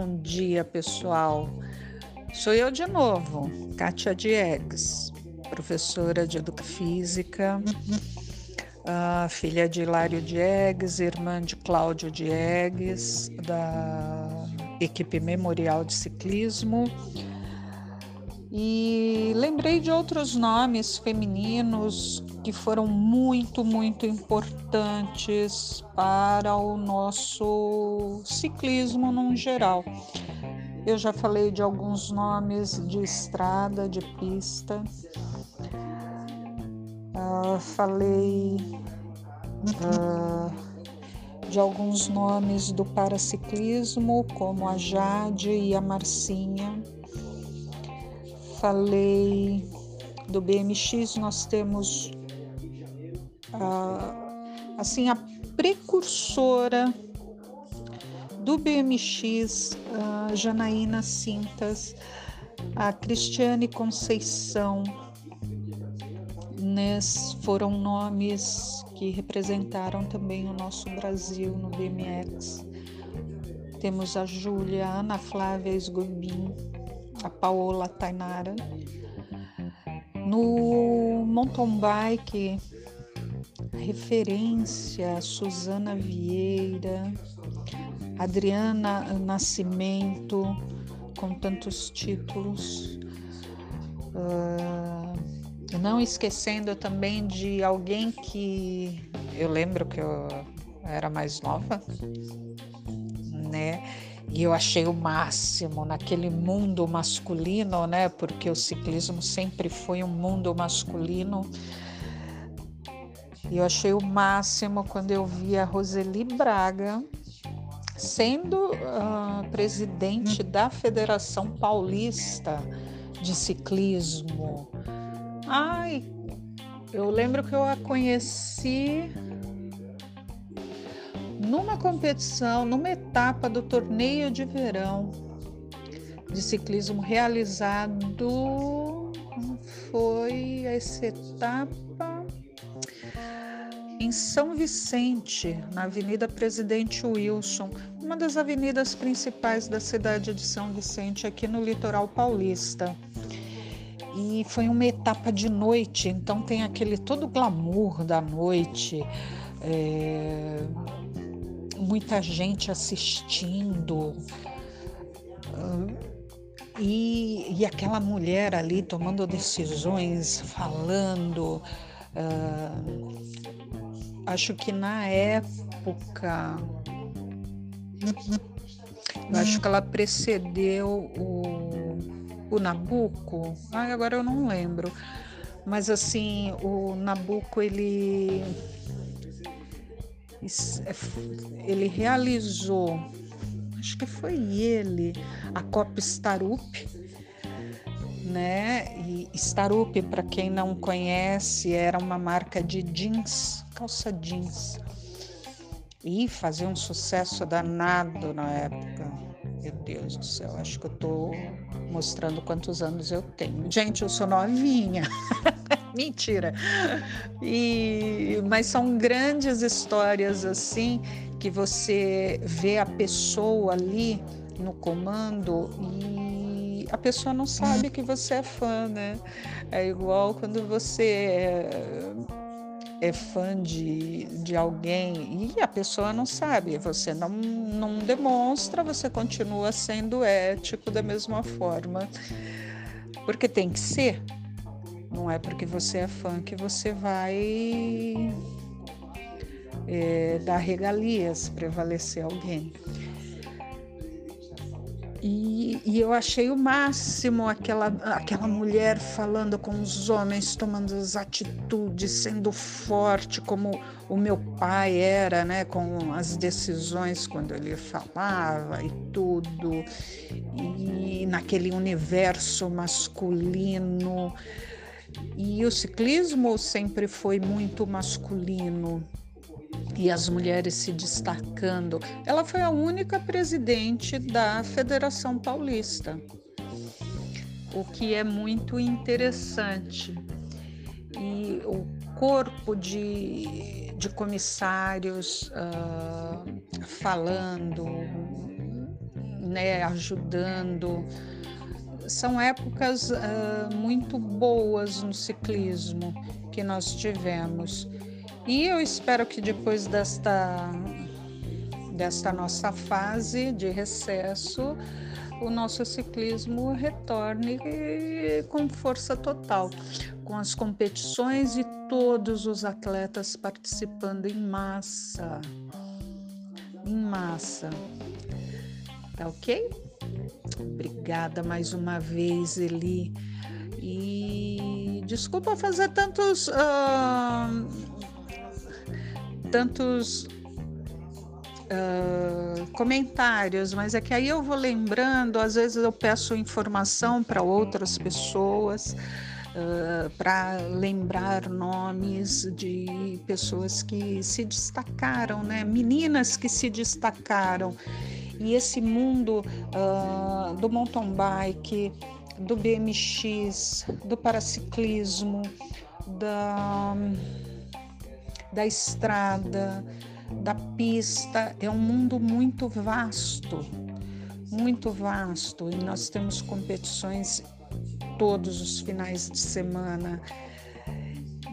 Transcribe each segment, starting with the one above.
Bom dia, pessoal. Sou eu de novo, Kátia Diegues, professora de Educação Física, filha de Hilário Diegues, irmã de Cláudio Diegues, da equipe Memorial de Ciclismo. E lembrei de outros nomes femininos que foram muito, muito importantes para o nosso ciclismo num geral. Eu já falei de alguns nomes de estrada, de pista. Uh, falei uh, de alguns nomes do paraciclismo, como a Jade e a Marcinha. Falei do BMX, nós temos assim a precursora do BMX, a Janaína Cintas, a Cristiane Conceição, foram nomes que representaram também o nosso Brasil no BMX. Temos a Júlia, a Ana Flávia Esgoibin, a Paola Tainara. No mountain bike, referência Suzana Vieira, Adriana Nascimento, com tantos títulos. Uh, não esquecendo também de alguém que eu lembro que eu era mais nova, né? E eu achei o máximo naquele mundo masculino, né? Porque o ciclismo sempre foi um mundo masculino. E eu achei o máximo quando eu vi a Roseli Braga sendo uh, presidente da Federação Paulista de Ciclismo. Ai, eu lembro que eu a conheci numa competição, numa etapa do torneio de verão de ciclismo realizado. Foi essa etapa em São Vicente, na Avenida Presidente Wilson, uma das avenidas principais da cidade de São Vicente, aqui no litoral paulista. E foi uma etapa de noite, então tem aquele todo glamour da noite. É muita gente assistindo. E, e aquela mulher ali tomando decisões, falando. Uh, acho que na época. Eu acho que ela precedeu o, o Nabucco. Ah, agora eu não lembro. Mas assim, o Nabucco ele ele realizou, acho que foi ele, a Copa Starup, né? E Starup, para quem não conhece, era uma marca de jeans, calça jeans. E fazia um sucesso danado na época. Meu Deus do céu, acho que eu tô mostrando quantos anos eu tenho. Gente, eu sou novinha. Mentira. E mas são grandes histórias assim que você vê a pessoa ali no comando e a pessoa não sabe que você é fã, né? É igual quando você é, fã de, de alguém e a pessoa não sabe, você não, não demonstra, você continua sendo ético da mesma forma. Porque tem que ser, não é porque você é fã que você vai é, dar regalias, prevalecer alguém. E, e, eu achei o máximo aquela, aquela mulher falando com os homens, tomando as atitudes, sendo forte, como o meu pai era, né, com as decisões quando ele falava e tudo, e naquele universo masculino. E o ciclismo sempre foi muito masculino e as mulheres se destacando. Ela foi a única presidente da Federação Paulista, o que é muito interessante. E o corpo de, de comissários uh, falando né, ajudando. São épocas uh, muito boas no ciclismo que nós tivemos. E eu espero que depois desta, desta nossa fase de recesso, o nosso ciclismo retorne com força total, com as competições e todos os atletas participando em massa. Em massa. Tá ok? Obrigada mais uma vez, Eli. E desculpa fazer tantos. Uh, tantos uh, comentários, mas é que aí eu vou lembrando, às vezes eu peço informação para outras pessoas. Uh, para lembrar nomes de pessoas que se destacaram, né? meninas que se destacaram. E esse mundo uh, do mountain bike, do BMX, do paraciclismo, da, da estrada, da pista, é um mundo muito vasto, muito vasto, e nós temos competições todos os finais de semana.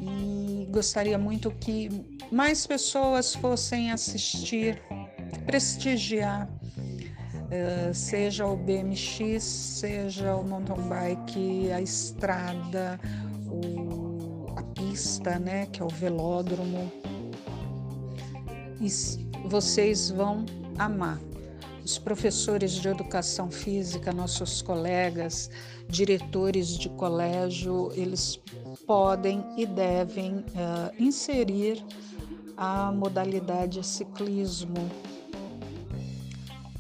E gostaria muito que mais pessoas fossem assistir, prestigiar, uh, seja o BMX, seja o mountain bike, a estrada, o, a pista, né, que é o velódromo e vocês vão amar. Os professores de educação física, nossos colegas, diretores de colégio, eles podem e devem uh, inserir a modalidade ciclismo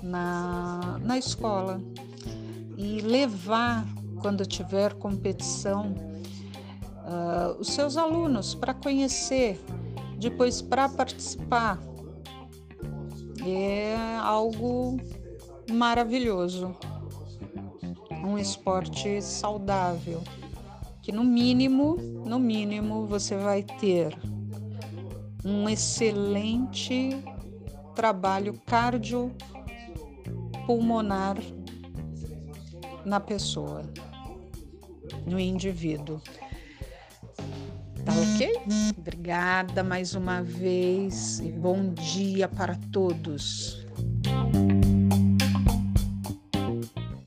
na, na escola e levar, quando tiver competição, uh, os seus alunos para conhecer depois, para participar, é algo maravilhoso. Um esporte saudável, que no mínimo, no mínimo, você vai ter um excelente trabalho cardiopulmonar na pessoa, no indivíduo. Tá ok? Obrigada mais uma vez e bom dia para todos.